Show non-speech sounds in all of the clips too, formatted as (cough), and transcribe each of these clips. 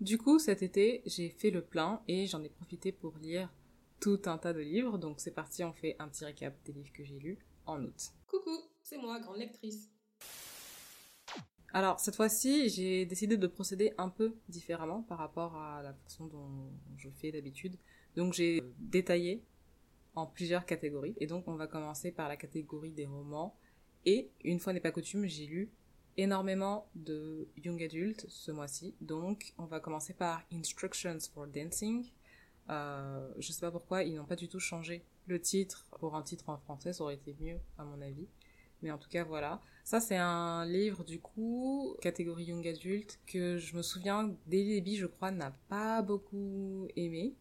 Du coup, cet été, j'ai fait le plein et j'en ai profité pour lire tout un tas de livres. Donc c'est parti, on fait un petit récap des livres que j'ai lus en août. Coucou, c'est moi, grande lectrice. Alors cette fois-ci, j'ai décidé de procéder un peu différemment par rapport à la façon dont je fais d'habitude. Donc j'ai détaillé en plusieurs catégories. Et donc on va commencer par la catégorie des romans. Et une fois n'est pas coutume, j'ai lu énormément de young adultes ce mois-ci. Donc on va commencer par Instructions for Dancing. Euh, je sais pas pourquoi ils n'ont pas du tout changé le titre pour un titre en français, ça aurait été mieux à mon avis. Mais en tout cas, voilà. Ça, c'est un livre, du coup, catégorie young adulte, que je me souviens, Daily je crois, n'a pas beaucoup aimé.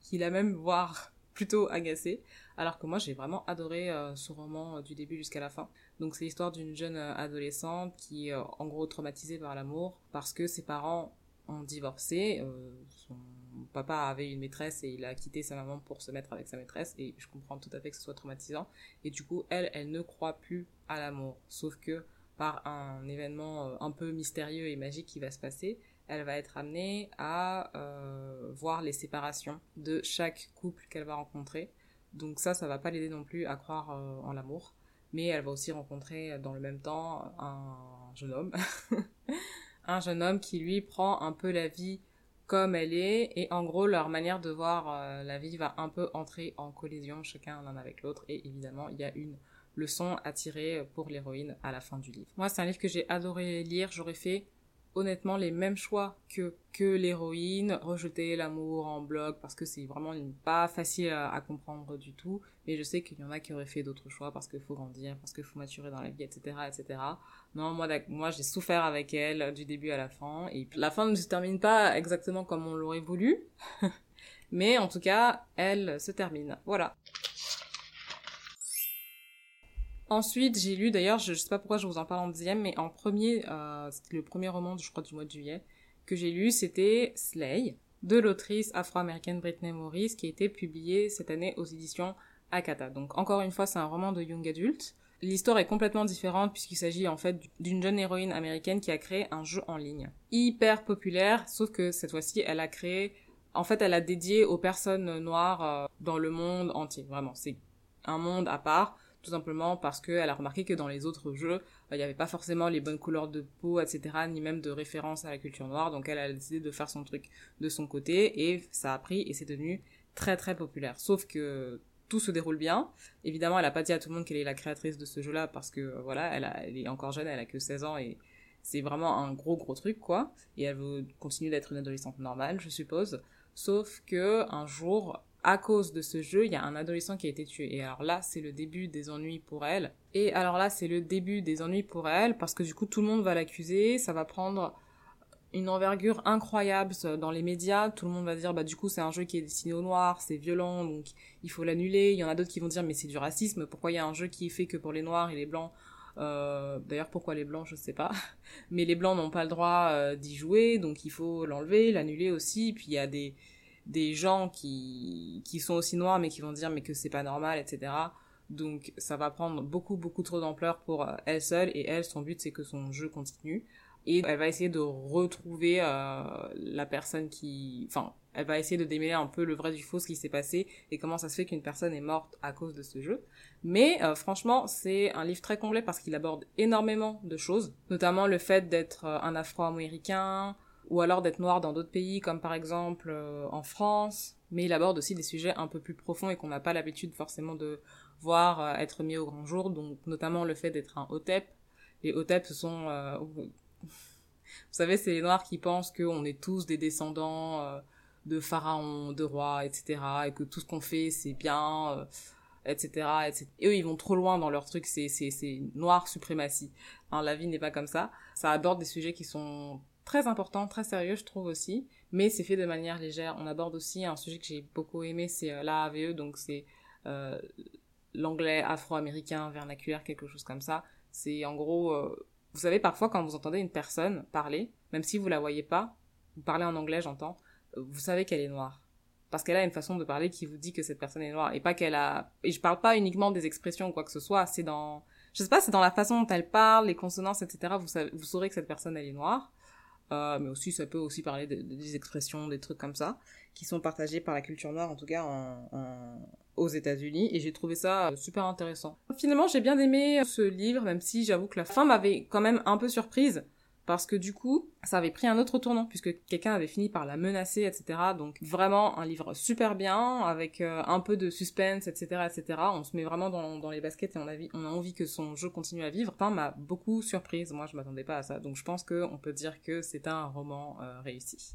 Qu'il a même, voire, plutôt agacé. Alors que moi, j'ai vraiment adoré euh, ce roman euh, du début jusqu'à la fin. Donc, c'est l'histoire d'une jeune euh, adolescente qui est, en gros, traumatisée par l'amour parce que ses parents ont divorcé. son papa avait une maîtresse et il a quitté sa maman pour se mettre avec sa maîtresse et je comprends tout à fait que ce soit traumatisant. Et du coup, elle, elle ne croit plus à l'amour. Sauf que par un événement un peu mystérieux et magique qui va se passer, elle va être amenée à euh, voir les séparations de chaque couple qu'elle va rencontrer. Donc ça, ça va pas l'aider non plus à croire euh, en l'amour. Mais elle va aussi rencontrer dans le même temps un jeune homme. (laughs) un jeune homme qui lui prend un peu la vie comme elle est et en gros leur manière de voir euh, la vie va un peu entrer en collision chacun l'un avec l'autre et évidemment il y a une leçon à tirer pour l'héroïne à la fin du livre. Moi c'est un livre que j'ai adoré lire, j'aurais fait honnêtement les mêmes choix que que l'héroïne, rejeter l'amour en bloc parce que c'est vraiment pas facile à, comprendre du tout. Mais je sais qu'il y en a qui auraient fait d'autres choix parce qu'il faut grandir, parce qu'il faut maturer dans la vie, etc., etc. Non, moi, moi, j'ai souffert avec elle du début à la fin. Et la fin ne se termine pas exactement comme on l'aurait voulu. (laughs) mais en tout cas, elle se termine. Voilà. Ensuite, j'ai lu, d'ailleurs, je, sais pas pourquoi je vous en parle en deuxième, mais en premier, euh, c'était le premier roman, je crois, du mois de juillet, que j'ai lu, c'était Slay, de l'autrice afro-américaine Britney Morris, qui a été publié cette année aux éditions Akata. Donc, encore une fois, c'est un roman de young adult. L'histoire est complètement différente puisqu'il s'agit en fait d'une jeune héroïne américaine qui a créé un jeu en ligne. Hyper populaire, sauf que cette fois-ci, elle a créé, en fait, elle a dédié aux personnes noires euh, dans le monde entier. Vraiment, c'est un monde à part tout simplement parce qu'elle a remarqué que dans les autres jeux, il n'y avait pas forcément les bonnes couleurs de peau, etc., ni même de référence à la culture noire, donc elle a décidé de faire son truc de son côté, et ça a pris, et c'est devenu très très populaire. Sauf que tout se déroule bien. Évidemment, elle a pas dit à tout le monde qu'elle est la créatrice de ce jeu-là, parce que voilà, elle, elle est encore jeune, elle a que 16 ans, et c'est vraiment un gros gros truc, quoi, et elle veut continuer d'être une adolescente normale, je suppose. Sauf que un jour, à cause de ce jeu, il y a un adolescent qui a été tué. Et alors là, c'est le début des ennuis pour elle. Et alors là, c'est le début des ennuis pour elle, parce que du coup, tout le monde va l'accuser, ça va prendre une envergure incroyable dans les médias. Tout le monde va dire, bah du coup, c'est un jeu qui est destiné aux noirs, c'est violent, donc il faut l'annuler. Il y en a d'autres qui vont dire, mais c'est du racisme, pourquoi il y a un jeu qui est fait que pour les noirs et les blancs? Euh, D'ailleurs, pourquoi les blancs, je sais pas. (laughs) Mais les blancs n'ont pas le droit euh, d'y jouer, donc il faut l'enlever, l'annuler aussi. Puis il y a des des gens qui, qui sont aussi noirs mais qui vont dire mais que c'est pas normal, etc. Donc ça va prendre beaucoup beaucoup trop d'ampleur pour euh, elle seule. Et elle son but c'est que son jeu continue. Et elle va essayer de retrouver euh, la personne qui enfin elle va essayer de démêler un peu le vrai du faux ce qui s'est passé et comment ça se fait qu'une personne est morte à cause de ce jeu. Mais euh, franchement c'est un livre très complet parce qu'il aborde énormément de choses notamment le fait d'être un afro-américain ou alors d'être noir dans d'autres pays, comme par exemple euh, en France, mais il aborde aussi des sujets un peu plus profonds et qu'on n'a pas l'habitude forcément de voir euh, être mis au grand jour, donc notamment le fait d'être un hotep. Les hotep, ce sont... Euh, (laughs) vous savez, c'est les noirs qui pensent qu'on est tous des descendants de pharaons, de rois, etc., et que tout ce qu'on fait, c'est bien... Etc, etc. Et eux, ils vont trop loin dans leur truc, c'est noir suprématie. Hein, la vie n'est pas comme ça. Ça aborde des sujets qui sont très important, très sérieux, je trouve aussi, mais c'est fait de manière légère. On aborde aussi un sujet que j'ai beaucoup aimé, c'est euh, l'AAVE, donc c'est euh, l'anglais afro-américain vernaculaire, quelque chose comme ça. C'est en gros, euh, vous savez, parfois quand vous entendez une personne parler, même si vous la voyez pas, vous parlez en anglais, j'entends, vous savez qu'elle est noire. Parce qu'elle a une façon de parler qui vous dit que cette personne est noire. Et pas qu'elle a... Et je parle pas uniquement des expressions ou quoi que ce soit, c'est dans... Je sais pas, c'est dans la façon dont elle parle, les consonances, etc. Vous, savez, vous saurez que cette personne, elle est noire. Euh, mais aussi ça peut aussi parler de, des expressions, des trucs comme ça, qui sont partagés par la culture noire, en tout cas aux États-Unis, et j'ai trouvé ça euh, super intéressant. Finalement, j'ai bien aimé ce livre, même si j'avoue que la fin m'avait quand même un peu surprise parce que du coup, ça avait pris un autre tournant, puisque quelqu'un avait fini par la menacer, etc. Donc vraiment un livre super bien, avec euh, un peu de suspense, etc., etc. On se met vraiment dans, les baskets et on a, on a envie que son jeu continue à vivre. Enfin, m'a beaucoup surprise, moi je m'attendais pas à ça, donc je pense qu'on peut dire que c'est un roman euh, réussi.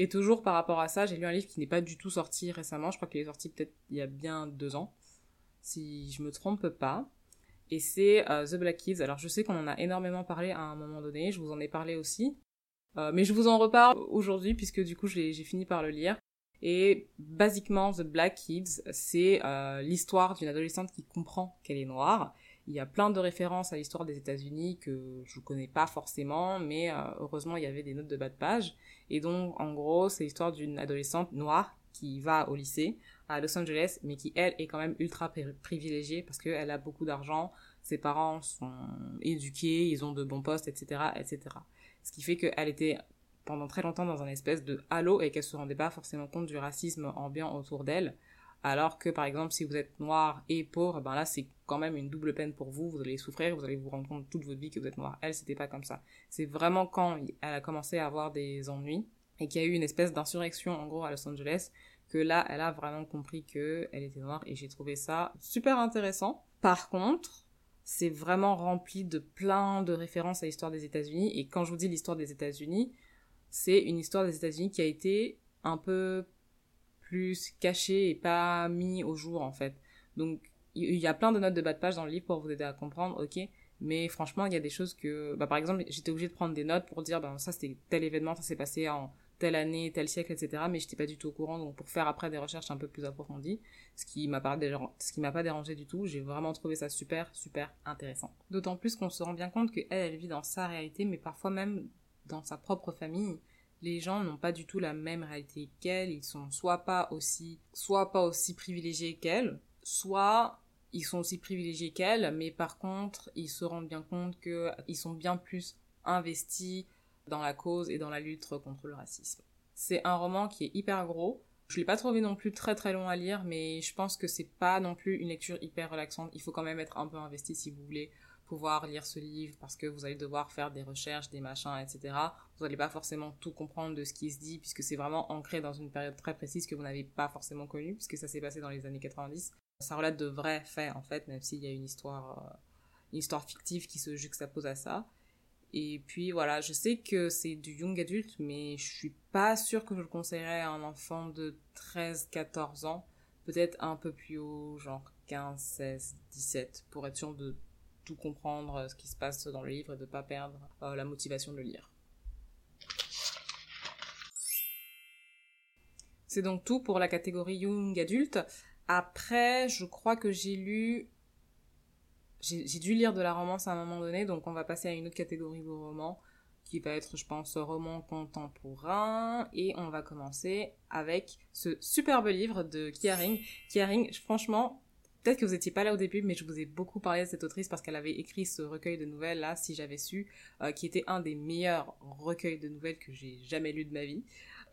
Et toujours par rapport à ça, j'ai lu un livre qui n'est pas du tout sorti récemment, je crois qu'il est sorti peut-être il y a bien deux ans, si je me trompe pas et c'est euh, The Black Kids. Alors je sais qu'on en a énormément parlé à un moment donné, je vous en ai parlé aussi, euh, mais je vous en reparle aujourd'hui puisque du coup j'ai fini par le lire. Et basiquement, The Black Kids, c'est euh, l'histoire d'une adolescente qui comprend qu'elle est noire. Il y a plein de références à l'histoire des États-Unis que je connais pas forcément, mais heureusement il y avait des notes de bas de page. Et donc en gros, c'est l'histoire d'une adolescente noire qui va au lycée à Los Angeles, mais qui elle est quand même ultra privilégiée parce qu'elle a beaucoup d'argent, ses parents sont éduqués, ils ont de bons postes, etc., etc. Ce qui fait qu'elle était pendant très longtemps dans un espèce de halo et qu'elle se rendait pas forcément compte du racisme ambiant autour d'elle. Alors que par exemple si vous êtes noir et pauvre, ben là c'est quand même une double peine pour vous, vous allez souffrir, vous allez vous rendre compte toute votre vie que vous êtes noir. Elle c'était pas comme ça. C'est vraiment quand elle a commencé à avoir des ennuis et qu'il y a eu une espèce d'insurrection en gros à Los Angeles que là, elle a vraiment compris que elle était noire et j'ai trouvé ça super intéressant. Par contre, c'est vraiment rempli de plein de références à l'histoire des États-Unis et quand je vous dis l'histoire des États-Unis, c'est une histoire des États-Unis qui a été un peu plus cachée et pas mis au jour en fait. Donc il y a plein de notes de bas de page dans le livre pour vous aider à comprendre, ok, mais franchement il y a des choses que, bah, par exemple j'étais obligée de prendre des notes pour dire, ben ça c'était tel événement, ça s'est passé en telle année, tel siècle, etc. Mais j'étais pas du tout au courant, donc pour faire après des recherches un peu plus approfondies, ce qui m'a pas, ce qui m'a pas dérangé du tout, j'ai vraiment trouvé ça super, super intéressant. D'autant plus qu'on se rend bien compte qu'elle, elle vit dans sa réalité, mais parfois même dans sa propre famille. Les gens n'ont pas du tout la même réalité qu'elle, ils sont soit pas aussi, soit pas aussi privilégiés qu'elle, soit ils sont aussi privilégiés qu'elle, mais par contre, ils se rendent bien compte qu'ils sont bien plus investis dans la cause et dans la lutte contre le racisme. C'est un roman qui est hyper gros. Je l'ai pas trouvé non plus très très long à lire, mais je pense que c'est pas non plus une lecture hyper relaxante. Il faut quand même être un peu investi si vous voulez pouvoir lire ce livre parce que vous allez devoir faire des recherches, des machins, etc. Vous n'allez pas forcément tout comprendre de ce qui se dit puisque c'est vraiment ancré dans une période très précise que vous n'avez pas forcément connue puisque ça s'est passé dans les années 90. Ça relate de vrais faits en fait, même s'il y a une histoire, euh, une histoire fictive qui se juxtapose à ça. Et puis voilà, je sais que c'est du young adulte, mais je suis pas sûre que je le conseillerais à un enfant de 13-14 ans. Peut-être un peu plus haut, genre 15, 16, 17, pour être sûr de tout comprendre euh, ce qui se passe dans le livre et de pas perdre euh, la motivation de le lire. C'est donc tout pour la catégorie young adulte. Après, je crois que j'ai lu j'ai dû lire de la romance à un moment donné, donc on va passer à une autre catégorie de romans qui va être, je pense, roman contemporain. Et on va commencer avec ce superbe livre de Kiaring. Kiaring, franchement, peut-être que vous n'étiez pas là au début, mais je vous ai beaucoup parlé de cette autrice parce qu'elle avait écrit ce recueil de nouvelles là, si j'avais su, euh, qui était un des meilleurs recueils de nouvelles que j'ai jamais lu de ma vie.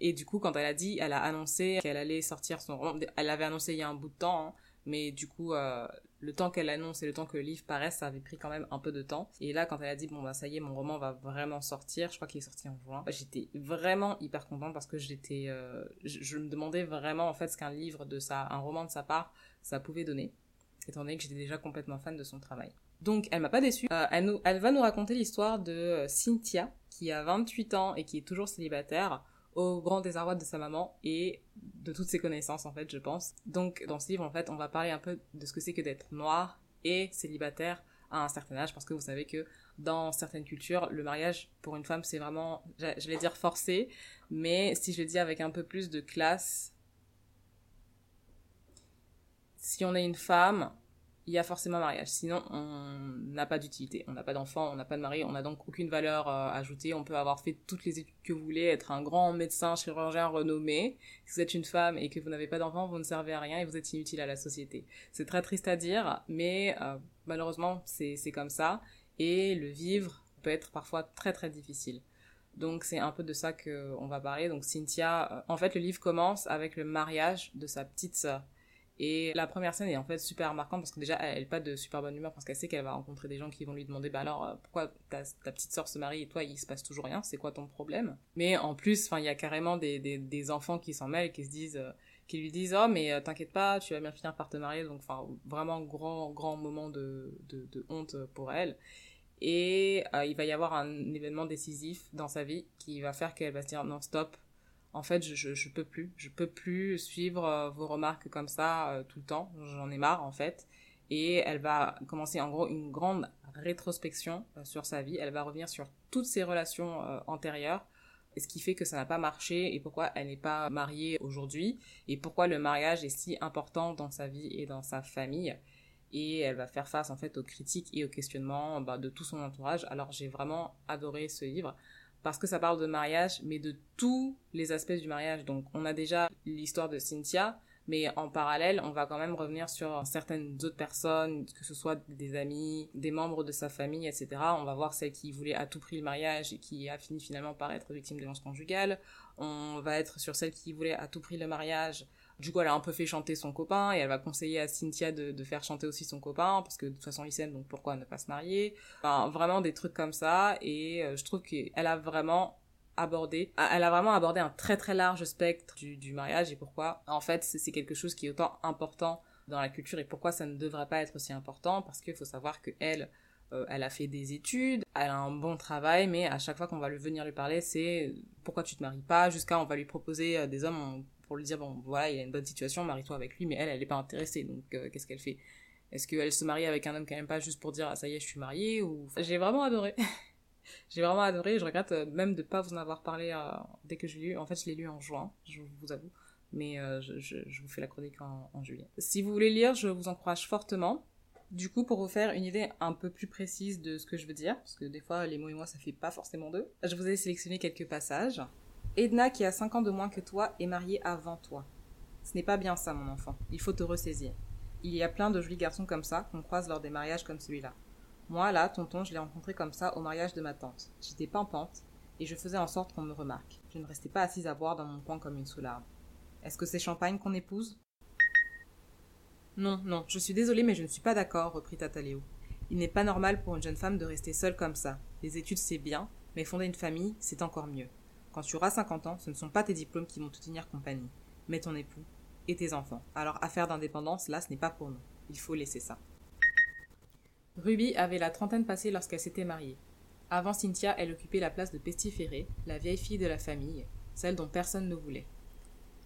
Et du coup, quand elle a dit, elle a annoncé qu'elle allait sortir son roman. Elle l'avait annoncé il y a un bout de temps, hein, mais du coup, euh, le temps qu'elle annonce et le temps que le livre paraisse, ça avait pris quand même un peu de temps. Et là, quand elle a dit, bon, bah, ça y est, mon roman va vraiment sortir, je crois qu'il est sorti en juin, j'étais vraiment hyper contente parce que j'étais, euh, je, me demandais vraiment, en fait, ce qu'un livre de sa, un roman de sa part, ça pouvait donner, étant donné que j'étais déjà complètement fan de son travail. Donc, elle m'a pas déçue. Euh, elle va nous raconter l'histoire de euh, Cynthia, qui a 28 ans et qui est toujours célibataire, au grand désarroi de sa maman et de toutes ses connaissances en fait je pense. Donc dans ce livre en fait on va parler un peu de ce que c'est que d'être noir et célibataire à un certain âge parce que vous savez que dans certaines cultures le mariage pour une femme c'est vraiment je vais dire forcé mais si je le dis avec un peu plus de classe si on est une femme il y a forcément mariage. Sinon, on n'a pas d'utilité. On n'a pas d'enfant, on n'a pas de mari, on n'a donc aucune valeur euh, ajoutée. On peut avoir fait toutes les études que vous voulez, être un grand médecin, chirurgien renommé. Si vous êtes une femme et que vous n'avez pas d'enfant, vous ne servez à rien et vous êtes inutile à la société. C'est très triste à dire, mais euh, malheureusement, c'est comme ça. Et le vivre peut être parfois très très difficile. Donc c'est un peu de ça qu'on va parler. Donc Cynthia, euh, en fait le livre commence avec le mariage de sa petite sœur. Et la première scène est en fait super marquante parce que déjà elle n'est pas de super bonne humeur parce qu'elle sait qu'elle va rencontrer des gens qui vont lui demander bah alors euh, pourquoi ta, petite sœur se marie et toi il se passe toujours rien? C'est quoi ton problème? Mais en plus il y a carrément des, des, enfants qui s'en mêlent qui se disent euh, qui lui disent oh mais t'inquiète pas tu vas bien finir par te marier. Donc enfin vraiment grand grand moment de, de, honte pour elle. Et euh, il va y avoir un événement décisif dans sa vie qui va faire qu'elle va se dire non stop en fait je, je, peux plus. Je peux plus suivre euh, vos remarques comme ça euh, tout le temps. J'en ai marre en fait. Et elle va commencer en gros une grande rétrospection sur sa vie. Elle va revenir sur toutes ses relations antérieures. Ce qui fait que ça n'a pas marché et pourquoi elle n'est pas mariée aujourd'hui. Et pourquoi le mariage est si important dans sa vie et dans sa famille. Et elle va faire face en fait aux critiques et aux questionnements bah, de tout son entourage. Alors j'ai vraiment adoré ce livre parce que ça parle de mariage, mais de tous les aspects du mariage. Donc on a déjà l'histoire de Cynthia, mais en parallèle, on va quand même revenir sur certaines autres personnes, que ce soit des amis, des membres de sa famille, etc. On va voir celle qui voulait à tout prix le mariage et qui a fini finalement par être victime de violence conjugale. On va être sur celle qui voulait à tout prix le mariage du coup, elle a un peu fait chanter son copain et elle va conseiller à Cynthia de, faire chanter aussi son copain parce que de toute façon ils s'aiment donc pourquoi ne pas se marier? Enfin, vraiment des trucs comme ça et euh, je trouve qu'elle a vraiment abordé, elle a vraiment abordé un très très large spectre du, mariage et pourquoi en fait c'est quelque chose qui est autant important dans la culture et pourquoi ça ne devrait pas être aussi important parce qu'il faut savoir que elle euh, elle a fait des études, elle a un bon travail, mais à chaque fois qu'on va lui venir lui parler, c'est pourquoi tu te maries pas, jusqu'à on va lui proposer euh, des hommes, pour lui dire bon voilà il a une bonne situation marie-toi avec lui mais elle elle est pas intéressée donc euh, qu'est-ce qu'elle fait? Est-ce qu'elle se marie avec un homme qu'elle aime pas juste pour dire ah ça y est je suis mariée ou j'ai vraiment adoré. (laughs) J'ai vraiment adoré je regrette euh, même de pas vous en avoir parlé euh, dès que j'ai lu. En fait je l'ai lu en juin je vous avoue mais je, je, vous fais la chronique en, en juillet. Si vous voulez lire je vous encourage fortement. Du coup, pour vous faire une idée un peu plus précise de ce que je veux dire, parce que des fois les mots et moi ça fait pas forcément deux, je vous ai sélectionné quelques passages. Edna, qui a 5 ans de moins que toi, est mariée avant toi. Ce n'est pas bien ça, mon enfant. Il faut te ressaisir. Il y a plein de jolis garçons comme ça qu'on croise lors des mariages comme celui-là. Moi, là, tonton, je l'ai rencontré comme ça au mariage de ma tante. J'étais pimpante et je faisais en sorte qu'on me remarque. Je ne restais pas assise à boire dans mon coin comme une soularde. Est-ce que c'est champagne qu'on épouse? Non, non, je suis désolée, mais je ne suis pas d'accord, reprit Tata Léo. Il n'est pas normal pour une jeune femme de rester seule comme ça. Les études, c'est bien, mais fonder une famille, c'est encore mieux. Quand tu auras 50 ans, ce ne sont pas tes diplômes qui vont te tenir compagnie, mais ton époux et tes enfants. Alors, affaire d'indépendance, là, ce n'est pas pour nous. Il faut laisser ça. Ruby avait la trentaine passée lorsqu'elle s'était mariée. Avant Cynthia, elle occupait la place de pestiférée, la vieille fille de la famille, celle dont personne ne voulait.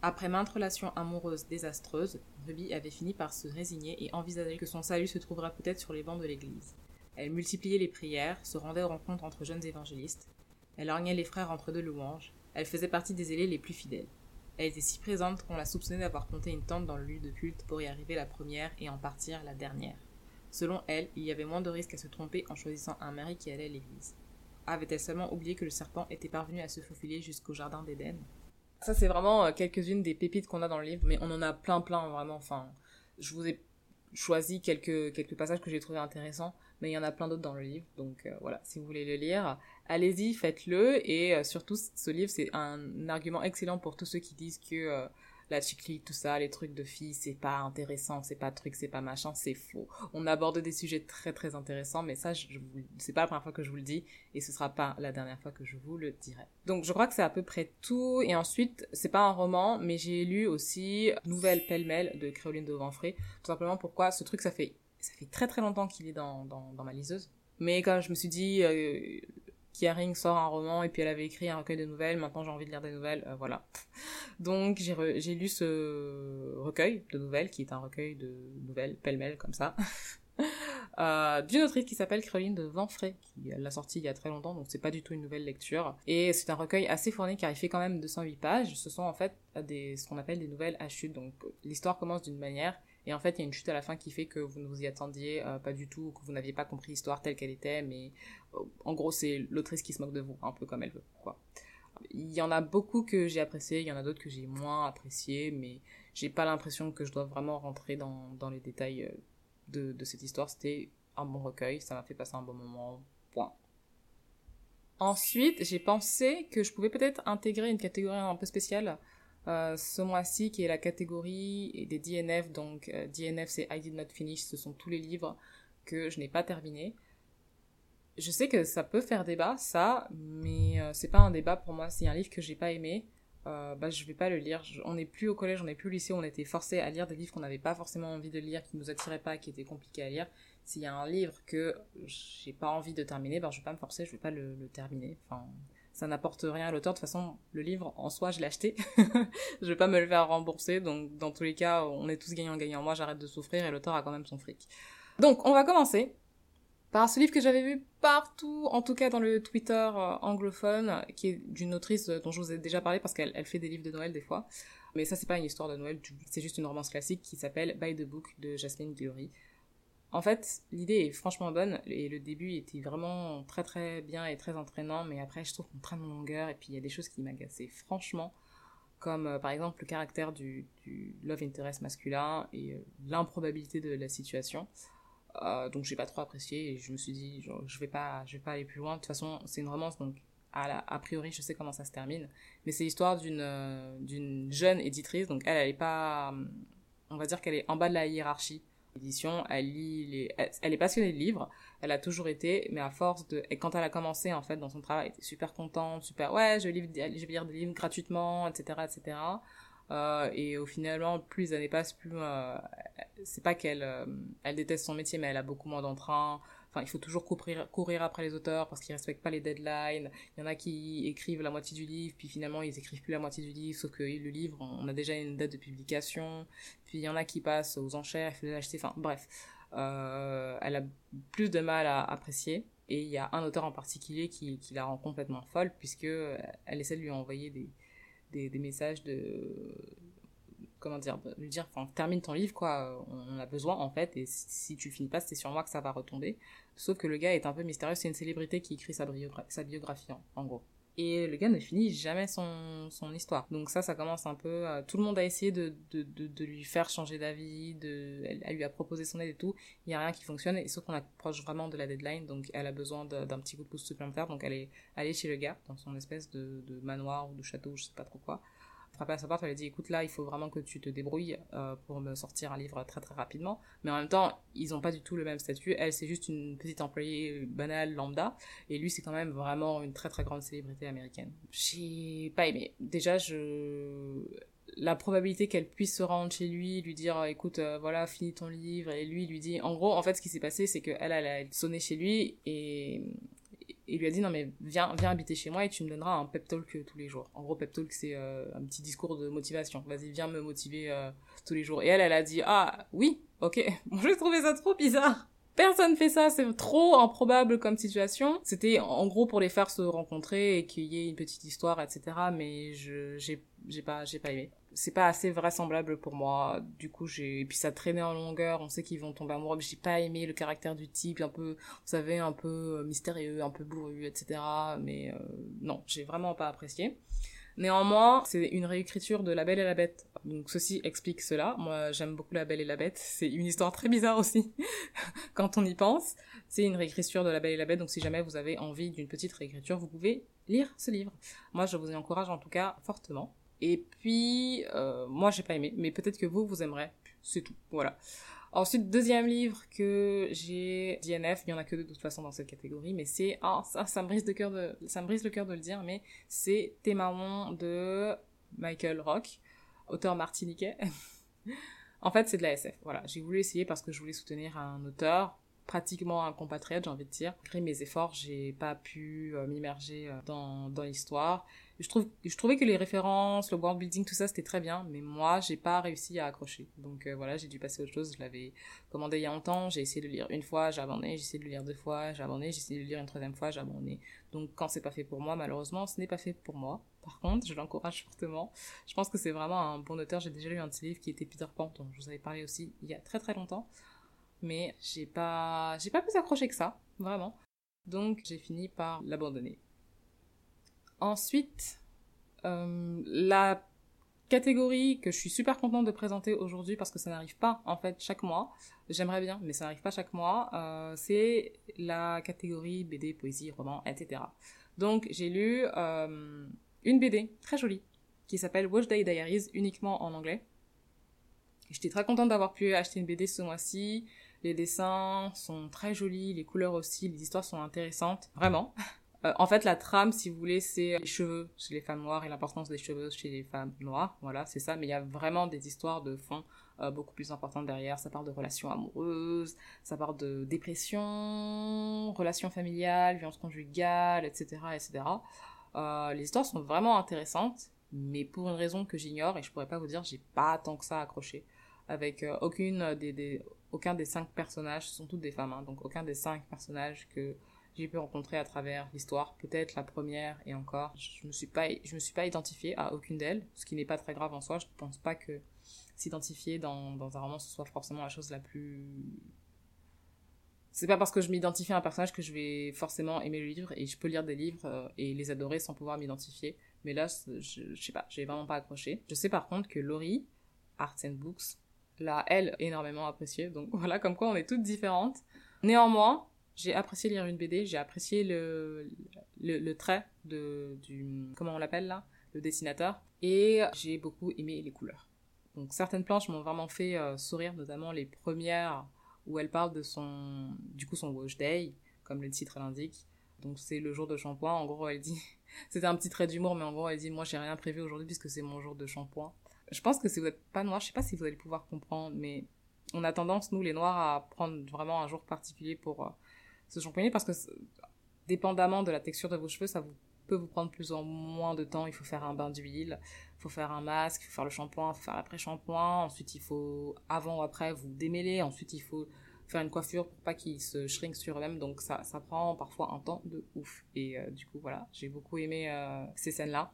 Après maintes relations amoureuses désastreuses, Ruby avait fini par se résigner et envisager que son salut se trouverait peut-être sur les bancs de l'église. Elle multipliait les prières, se rendait aux rencontres entre jeunes évangélistes, elle orgnait les frères entre deux louanges. Elle faisait partie des ailés les plus fidèles. Elle était si présente qu'on la soupçonnait d'avoir compté une tente dans le lieu de culte pour y arriver la première et en partir la dernière. Selon elle, il y avait moins de risques à se tromper en choisissant un mari qui allait à l'église. Avait-elle seulement oublié que le serpent était parvenu à se faufiler jusqu'au jardin d'Éden? Ça, c'est vraiment euh, quelques-unes des pépites qu'on a dans le livre, mais on en a plein, plein, vraiment. Enfin, je vous ai choisi quelques, passages que j'ai trouvés intéressants, mais il y en a plein d'autres dans le livre, donc euh, voilà, si vous voulez le lire, allez-y, faites-le, et euh, surtout, ce livre, c'est un argument excellent pour tous ceux qui disent que euh, la chiclite, tout ça, les trucs de filles, c'est pas intéressant, c'est pas truc, c'est pas machin, c'est faux. On aborde des sujets très très intéressants, mais ça, je, c'est pas la première fois que je vous le dis, et ce sera pas la dernière fois que je vous le dirai. Donc, je crois que c'est à peu près tout, et ensuite, c'est pas un roman, mais j'ai lu aussi Nouvelle pêle-mêle de Créoline de Vanfray, tout simplement pourquoi ce truc, ça fait, ça fait très très longtemps qu'il est dans, dans, dans ma liseuse. Mais quand je me suis dit, euh, Ring sort un roman et puis elle avait écrit un recueil de nouvelles, maintenant j'ai envie de lire des nouvelles, euh, voilà. (laughs) Donc j'ai lu ce recueil de nouvelles, qui est un recueil de nouvelles pêle-mêle comme ça, (laughs) euh, d'une autrice qui s'appelle Caroline de Vanfray, qui l'a sorti il y a très longtemps, donc c'est pas du tout une nouvelle lecture. Et c'est un recueil assez fourni car il fait quand même 208 pages, ce sont en fait ce qu'on appelle des nouvelles à chute, donc l'histoire commence d'une manière et en fait, il y a une chute à la fin qui fait que vous ne vous y attendiez euh, pas du tout, que vous n'aviez pas compris l'histoire telle qu'elle était, mais euh, en gros, c'est l'autrice qui se moque de vous, un peu comme elle veut, quoi. Il y en a beaucoup que j'ai apprécié, il y en a d'autres que j'ai moins apprécié, mais j'ai pas l'impression que je dois vraiment rentrer dans, dans les détails euh, de, de cette histoire. C'était un bon recueil, ça m'a fait passer un bon moment, point. Ensuite, j'ai pensé que je pouvais peut-être intégrer une catégorie un peu spéciale euh, ce mois-ci, qui est la catégorie des DNF. Donc, euh, DNF, c'est I did not finish. Ce sont tous les livres que je n'ai pas terminés. Je sais que ça peut faire débat, ça, mais euh, c'est pas un débat pour moi. C'est un livre que j'ai pas aimé. Euh, bah, je vais pas le lire. on n'est plus au collège, on n'est plus au lycée, on était forcé à lire des livres qu'on n'avait pas forcément envie de lire, qui nous attiraient pas, qui étaient compliqués à lire. S'il y a un livre que j'ai pas envie de terminer, ben je vais pas me forcer, je vais pas le, terminer. Enfin, ça n'apporte rien à l'auteur. De toute façon, le livre en soi, je l'ai acheté. (laughs) je vais pas me le faire rembourser. Donc, dans tous les cas, on est tous gagnants-gagnants. Moi, j'arrête de souffrir et l'auteur a quand même son fric. Donc, on va commencer par ce livre que j'avais vu partout, en tout cas dans le Twitter euh, anglophone, qui est d'une autrice dont je vous ai déjà parlé parce qu'elle fait des livres de Noël des fois. Mais ça, c'est pas une histoire de Noël, c'est juste une romance classique qui s'appelle By the Book de Jasmine Guillory. En fait, l'idée est franchement bonne et le début était vraiment très très bien et très entraînant, mais après, je trouve qu'on traîne en longueur et puis il y a des choses qui m'agaçaient franchement, comme euh, par exemple le caractère du, love interest masculin et euh, l'improbabilité de la situation. Euh, donc j'ai pas trop apprécié et je me suis dit je vais pas je vais pas aller plus loin. De toute façon c'est une romance donc a priori je sais comment ça se termine. Mais c'est l'histoire d'une euh, d'une jeune éditrice donc elle elle est pas on va dire qu'elle est en bas de la hiérarchie édition elle lit elle, est passionnée de livres elle a toujours été mais à force de et quand elle a commencé en fait dans son travail elle était super contente super ouais je lire, je vais lire des livres gratuitement etc etc euh, et au finalement, plus les années passent, plus euh, c'est pas qu'elle euh, elle déteste son métier, mais elle a beaucoup moins d'entrain. Enfin, il faut toujours courir, après les auteurs parce qu'ils respectent pas les deadlines. Il y en a qui écrivent la moitié du livre, puis finalement ils écrivent plus la moitié du livre, sauf que le livre, on a déjà une date de publication. Puis il y en a qui passent aux enchères, il faut les acheter. Enfin, bref, elle a plus de mal à apprécier. Et il y a un auteur en particulier qui, qui la rend complètement folle puisque elle essaie de lui envoyer des, des, messages de comment dire lui dire enfin termine ton livre quoi. On a besoin en fait et si, tu finis pas c'est sur moi que ça va retomber. Sauf que le gars est un peu mystérieux c'est une célébrité qui écrit sa, sa biographie en, gros. Et le gars ne finit jamais son, histoire. Donc ça ça commence un peu tout le monde a essayé de, de, de, lui faire changer d'avis elle, lui a proposé son aide et tout. Il y a rien qui fonctionne et sauf qu'on approche vraiment de la deadline. Donc elle a besoin d'un petit coup de pouce supplémentaire. Donc elle est allée chez le gars dans son espèce de, de manoir ou de château je sais pas trop quoi frappé à sa porte, elle a dit écoute là, il faut vraiment que tu te débrouilles euh, pour me sortir un livre très très rapidement. Mais en même temps, ils n'ont pas du tout le même statut. Elle, c'est juste une petite employée banale, lambda, et lui, c'est quand même vraiment une très très grande célébrité américaine. J'ai pas aimé. Déjà, je la probabilité qu'elle puisse se rendre chez lui, lui dire écoute euh, voilà finis ton livre et lui lui dit en gros en fait ce qui s'est passé c'est qu'elle elle a sonné chez lui et il lui a dit non mais viens viens habiter chez moi et tu me donneras un pep talk tous les jours. En gros pep talk c'est euh, un petit discours de motivation. Vas-y viens me motiver euh, tous les jours. Et elle elle a dit ah oui ok. (laughs) je trouvais ça trop bizarre. Personne fait ça, c'est trop improbable comme situation. C'était en gros pour les faire se rencontrer et qu'il y ait une petite histoire, etc. Mais je j'ai pas j'ai pas aimé c'est pas assez vraisemblable pour moi. Du coup, j'ai puis ça traînait en longueur. On sait qu'ils vont tomber amoureux. J'ai pas aimé le caractère du type, un peu, vous savez, un peu euh, mystérieux, un peu bourru, etc. Mais euh, non, j'ai vraiment pas apprécié. Néanmoins, c'est une réécriture de La Belle et la Bête. Donc ceci explique cela. Moi, j'aime beaucoup La Belle et la Bête. C'est une histoire très bizarre aussi, (laughs) quand on y pense. C'est une réécriture de La Belle et la Bête. Donc si jamais vous avez envie d'une petite réécriture, vous pouvez lire ce livre. Moi, je vous y encourage en tout cas fortement. Et puis, euh, moi, j'ai pas aimé, mais peut-être que vous, vous aimerez. C'est tout. Voilà. Ensuite, deuxième livre que j'ai DNF, il y en a que deux de toute façon dans cette catégorie, mais c'est ah ça, ça me brise le cœur de ça me brise le cœur de le dire, mais c'est Témaon de Michael Rock, auteur martiniquais. (laughs) en fait, c'est de la SF. Voilà, j'ai voulu essayer parce que je voulais soutenir un auteur pratiquement un compatriote, j'ai envie de dire. Malgré mes efforts, j'ai pas pu euh, m'immerger euh, dans, dans l'histoire. Je trouve je trouvais que les références le world building tout ça c'était très bien. Mais moi j'ai pas réussi à accrocher. Donc euh, voilà j'ai dû passer à autre chose. Je l'avais commandé il y a longtemps. J'ai essayé de lire une fois j'ai abandonné. J'ai essayé de le lire deux fois j'ai abandonné. J'ai essayé de le lire une troisième fois j'ai abandonné. Donc quand c'est pas fait pour moi malheureusement ce n'est pas fait pour moi. Par contre je l'encourage fortement. Je pense que c'est vraiment un bon auteur. J'ai déjà lu un de ses livres qui était Peter Pan dont je vous avais parlé aussi il y a très très longtemps mais j'ai pas pas plus accroché que ça vraiment donc j'ai fini par l'abandonner Ensuite, euh, la catégorie que je suis super contente de présenter aujourd'hui parce que ça n'arrive pas en fait chaque mois. J'aimerais bien, mais ça n'arrive pas chaque mois. Euh, c'est la catégorie BD, poésie, roman, etc. Donc j'ai lu euh, une BD très jolie qui s'appelle Watch Day Diaries uniquement en anglais. J'étais très contente d'avoir pu acheter une BD ce mois-ci. Les dessins sont très jolis, les couleurs aussi, les histoires sont intéressantes, vraiment. (laughs) Euh, en fait, la trame, si vous voulez, c'est les cheveux chez les femmes noires et l'importance des cheveux chez les femmes noires. Voilà, c'est ça. Mais il y a vraiment des histoires de fond euh, beaucoup plus importantes derrière. Ça parle de relations amoureuses, ça parle de dépression, relations familiales, violence conjugale, etc., etc. Euh, les histoires sont vraiment intéressantes, mais pour une raison que j'ignore et je pourrais pas vous dire, j'ai pas tant que ça accroché avec aucune des, aucun des cinq personnages. Ce sont toutes des femmes, hein, donc aucun des cinq personnages que j'ai pu rencontrer à travers l'histoire. Peut-être la première et encore. Je me suis pas, je me suis pas identifiée à aucune d'elles, ce qui n'est pas très grave en soi. Je pense pas que s'identifier dans, dans un roman ce soit forcément la chose la plus c'est pas parce que je m'identifie à un personnage que je vais forcément aimer le livre et je peux lire des livres euh, et les adorer sans pouvoir m'identifier. Mais là, je, je sais pas, j'ai vraiment pas accroché. Je sais par contre que Laurie, Arts and Books, l'a elle énormément apprécié. Donc (laughs) voilà, comme quoi on est toutes différentes. Néanmoins, j'ai apprécié lire une BD, j'ai apprécié le, le, trait de, du, comment on l'appelle là, le dessinateur, et j'ai beaucoup aimé les couleurs. Donc certaines planches m'ont vraiment fait euh, sourire, notamment les premières où elle parle de son, du coup son wash day, comme le titre l'indique. Donc c'est le jour de shampoing. En gros, elle dit, (laughs) c'était un petit trait d'humour, mais en gros, elle dit, moi j'ai rien prévu aujourd'hui puisque c'est mon jour de shampoing. Je pense que si vous n'êtes pas noir, je sais pas si vous allez pouvoir comprendre, mais on a tendance, nous les noirs, à prendre vraiment un jour particulier pour euh, ce shampoing parce que dépendamment de la texture de vos cheveux, ça peut vous prendre plus ou moins de temps. Il faut faire un bain d'huile, il faut faire un masque, il faut faire le shampoing, il faut faire l'après-shampoing. Ensuite, il faut, avant ou après, vous démêler. Ensuite, il faut faire une coiffure pour pas qu'il se shrink sur eux-mêmes. Donc, ça, ça prend parfois un temps de ouf. Et euh, du coup, voilà, j'ai beaucoup aimé euh, ces scènes-là.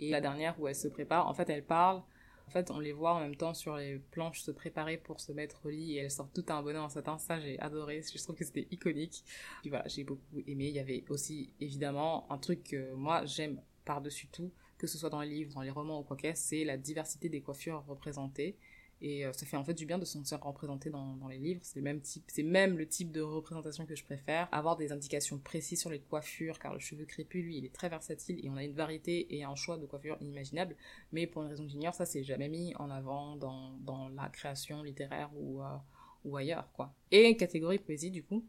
Et la dernière où elle se prépare, en fait, elle parle en fait, on les voit en même temps sur les planches se préparer pour se mettre au lit et elles sortent tout un bonnet en satin. Ça, j'ai adoré. Je trouve que c'était iconique. Puis voilà, j'ai beaucoup aimé. Il y avait aussi, évidemment, un truc que moi, j'aime par-dessus tout, que ce soit dans les livres, dans les romans ou quoi que c'est la diversité des coiffures représentées. Et euh, ça fait en fait du bien de se sentir représenté dans, dans les livres. C'est même type, c'est même le type de représentation que je préfère. Avoir des indications précises sur les coiffures, car le cheveu crépus, lui, il est très versatile et on a une variété et un choix de coiffures inimainables. Mais pour une raison que j'ignore, ça c'est jamais mis en avant dans, dans la création littéraire ou, euh, ou ailleurs, quoi. Et catégorie poésie, du coup,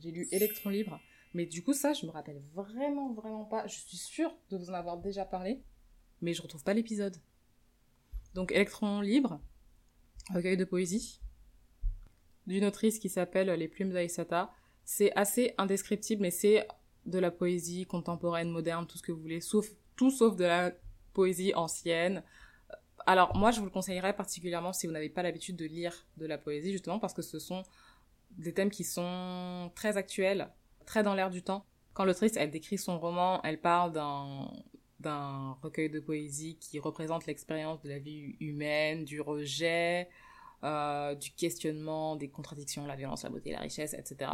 j'ai lu Électron libre. Mais du coup, ça, je me rappelle vraiment, vraiment pas. Je suis sûre de vous en avoir déjà parlé, mais je retrouve pas l'épisode. Donc Électron libre, recueil de poésie, d'une autrice qui s'appelle Les plumes d'Aïsata. C'est assez indescriptible, mais c'est de la poésie contemporaine, moderne, tout ce que vous voulez, sauf tout sauf de la poésie ancienne. Alors moi, je vous le conseillerais particulièrement si vous n'avez pas l'habitude de lire de la poésie, justement parce que ce sont des thèmes qui sont très actuels, très dans l'air du temps. Quand l'autrice, elle décrit son roman, elle parle d'un recueil de poésie qui représente l'expérience de la vie humaine, du rejet, euh, du questionnement, des contradictions, la violence, la beauté, la richesse, etc.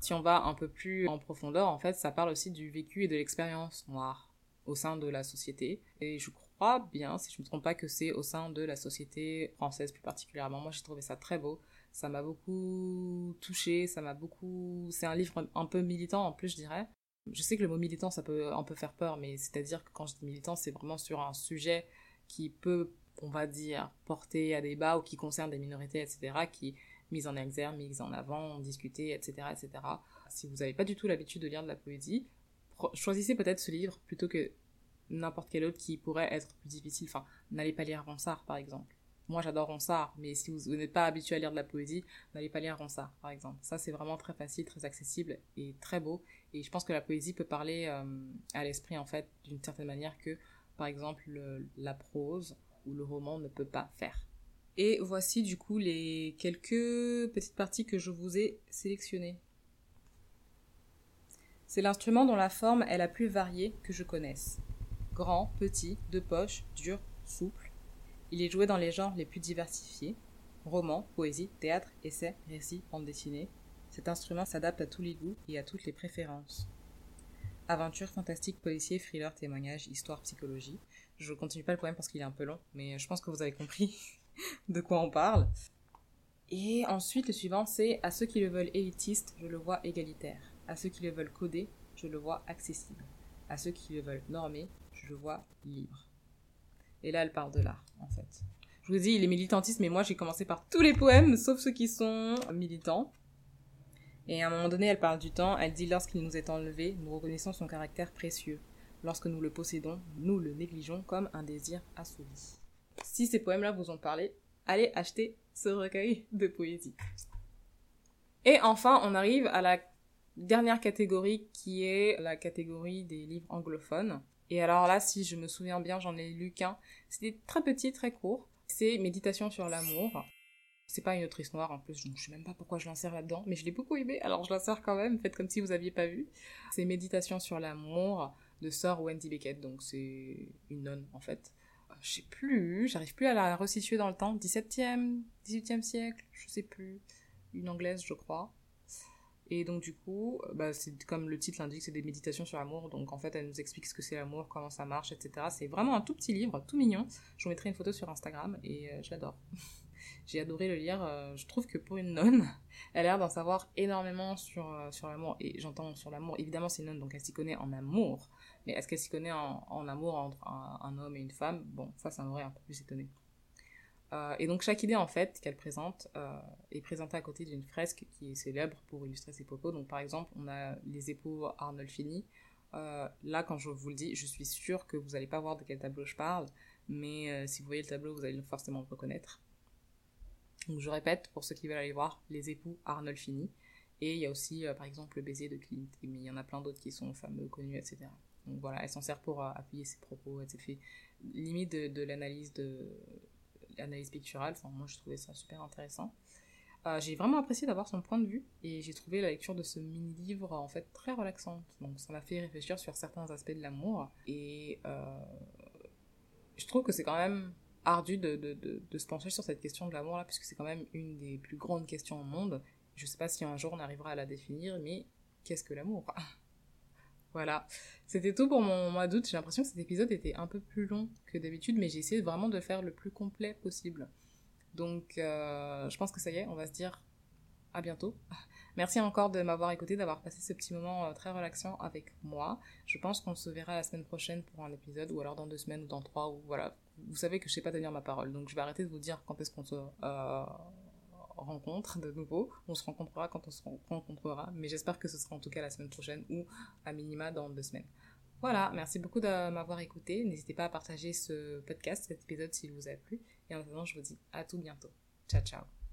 Si on va un peu plus en profondeur, en fait, ça parle aussi du vécu et de l'expérience noire au sein de la société. Et je crois bien, si je me trompe pas, que c'est au sein de la société française plus particulièrement. Moi, j'ai trouvé ça très beau. Ça m'a beaucoup touché, ça m'a beaucoup... C'est un livre un peu militant en plus, je dirais. Je sais que le mot militant, ça peut un peu faire peur, mais c'est-à-dire que quand je dis militant, c'est vraiment sur un sujet qui peut, on va dire, porter à débat ou qui concerne des minorités, etc., qui est mise en exergue, mise en avant, discuter, etc., etc. Si vous n'avez pas du tout l'habitude de lire de la poésie, choisissez peut-être ce livre plutôt que n'importe quel autre qui pourrait être plus difficile. Enfin, n'allez pas lire Ronsard, par exemple. Moi, j'adore Ronsard, mais si vous, n'êtes pas habitué à lire de la poésie, n'allez pas lire Ronsard, par exemple. Ça, c'est vraiment très facile, très accessible et très beau. Et je pense que la poésie peut parler euh, à l'esprit, en fait, d'une certaine manière que, par exemple, la prose ou le roman ne peut pas faire. Et voici du coup les quelques petites parties que je vous ai sélectionnées. C'est l'instrument dont la forme est la plus variée que je connaisse. Grand, petit, de poche, dur, souple il est joué dans les genres les plus diversifiés roman, poésie, théâtre, essai, récit, bande dessinée. Cet instrument s'adapte à tous les goûts et à toutes les préférences. Aventure fantastique, policier, thriller, témoignage, histoire, psychologie. Je continue pas le poème parce qu'il est un peu long, mais je pense que vous avez compris (laughs) de quoi on parle. Et ensuite, le suivant, c'est à ceux qui le veulent élitiste, je le vois égalitaire. À ceux qui le veulent codé, je le vois accessible. À ceux qui le veulent normé, je le vois libre. Et là, elle parle de l'art, en fait. Je vous dis, il est militantiste, mais moi, j'ai commencé par tous les poèmes, sauf ceux qui sont militants. Et à un moment donné, elle parle du temps. Elle dit Lorsqu'il nous est enlevé, nous reconnaissons son caractère précieux. Lorsque nous le possédons, nous le négligeons comme un désir assouvi. Si ces poèmes-là vous ont parlé, allez acheter ce recueil de poésie. Et enfin, on arrive à la dernière catégorie qui est la catégorie des livres anglophones. Et alors là, si je me souviens bien, j'en ai lu qu'un. C'était très petit, très court. C'est Méditation sur l'amour. C'est pas une autrice noire en plus, je, ne sais même pas pourquoi je l'insère là-dedans, mais je l'ai beaucoup aimé, alors je l'insère quand même, faites comme si vous aviez pas vu. C'est Méditation sur l'amour de Sir Wendy Beckett, donc c'est une nonne en fait. Euh, je sais plus, j'arrive plus à la resituer dans le temps, 17e, 18e siècle, je sais plus, une anglaise je crois. Et donc du coup, euh, bah, c'est comme le titre l'indique, c'est des méditations sur l'amour. Donc en fait, elle nous explique ce que c'est l'amour, comment ça marche, etc. C'est vraiment un tout petit livre, tout mignon. Je vous mettrai une photo sur Instagram et euh, j'adore. (laughs) J'ai adoré le lire. Euh, je trouve que pour une nonne, (laughs) elle a l'air d'en savoir énormément sur, euh, sur l'amour. Et j'entends sur l'amour, évidemment c'est une nonne, donc elle s'y connaît en amour. Mais est-ce qu'elle s'y connaît en, amour entre un, homme et une femme? Bon, ça, ça m'aurait un peu plus étonné. Euh, et donc chaque idée en fait qu'elle présente est présentée à côté d'une fresque qui est célèbre pour illustrer ses propos. Donc par exemple, on a les époux Arnolfini. là, quand je vous le dis, je suis sûre que vous n'allez pas voir de quel tableau je parle, mais si vous voyez le tableau, vous allez forcément le reconnaître. Donc je répète, pour ceux qui veulent aller voir, les époux Arnolfini. Et il y a aussi, euh, par exemple, le baiser de Clint. Mais il y en a plein d'autres qui sont fameux, connus, etc. Donc voilà, elle s'en sert pour euh, appuyer ses propos, etc. Limite de, l'analyse de l'analyse picturale. Enfin, moi, je trouvais ça super intéressant. Euh, j'ai vraiment apprécié d'avoir son point de vue et j'ai trouvé la lecture de ce mini-livre en fait très relaxante. Donc ça m'a fait réfléchir sur certains aspects de l'amour et je trouve que c'est quand même ardu de, de, de, se pencher sur cette question de l'amour là, puisque c'est quand même une des plus grandes questions au monde. Je sais pas si un jour on arrivera à la définir, mais qu'est-ce que l'amour? Voilà, c'était tout pour mon mois d'août. J'ai l'impression que cet épisode était un peu plus long que d'habitude, mais j'ai essayé vraiment de faire le plus complet possible. Donc, euh, je pense que ça y est, on va se dire à bientôt. (laughs) Merci encore de m'avoir écouté, d'avoir passé ce petit moment euh, très relaxant avec moi. Je pense qu'on se verra la semaine prochaine pour un épisode, ou alors dans deux semaines, ou dans trois, ou voilà. Vous savez que je sais pas tenir ma parole, donc je vais arrêter de vous dire quand est-ce qu'on se euh, rencontre de nouveau. On se rencontrera quand on se rencontrera, mais j'espère que ce sera en tout cas la semaine prochaine, ou à minima dans deux semaines. Voilà, merci beaucoup de m'avoir écouté. N'hésitez pas à partager ce podcast, cet épisode s'il vous a plu. Et en attendant, je vous dis à tout bientôt. Ciao, ciao.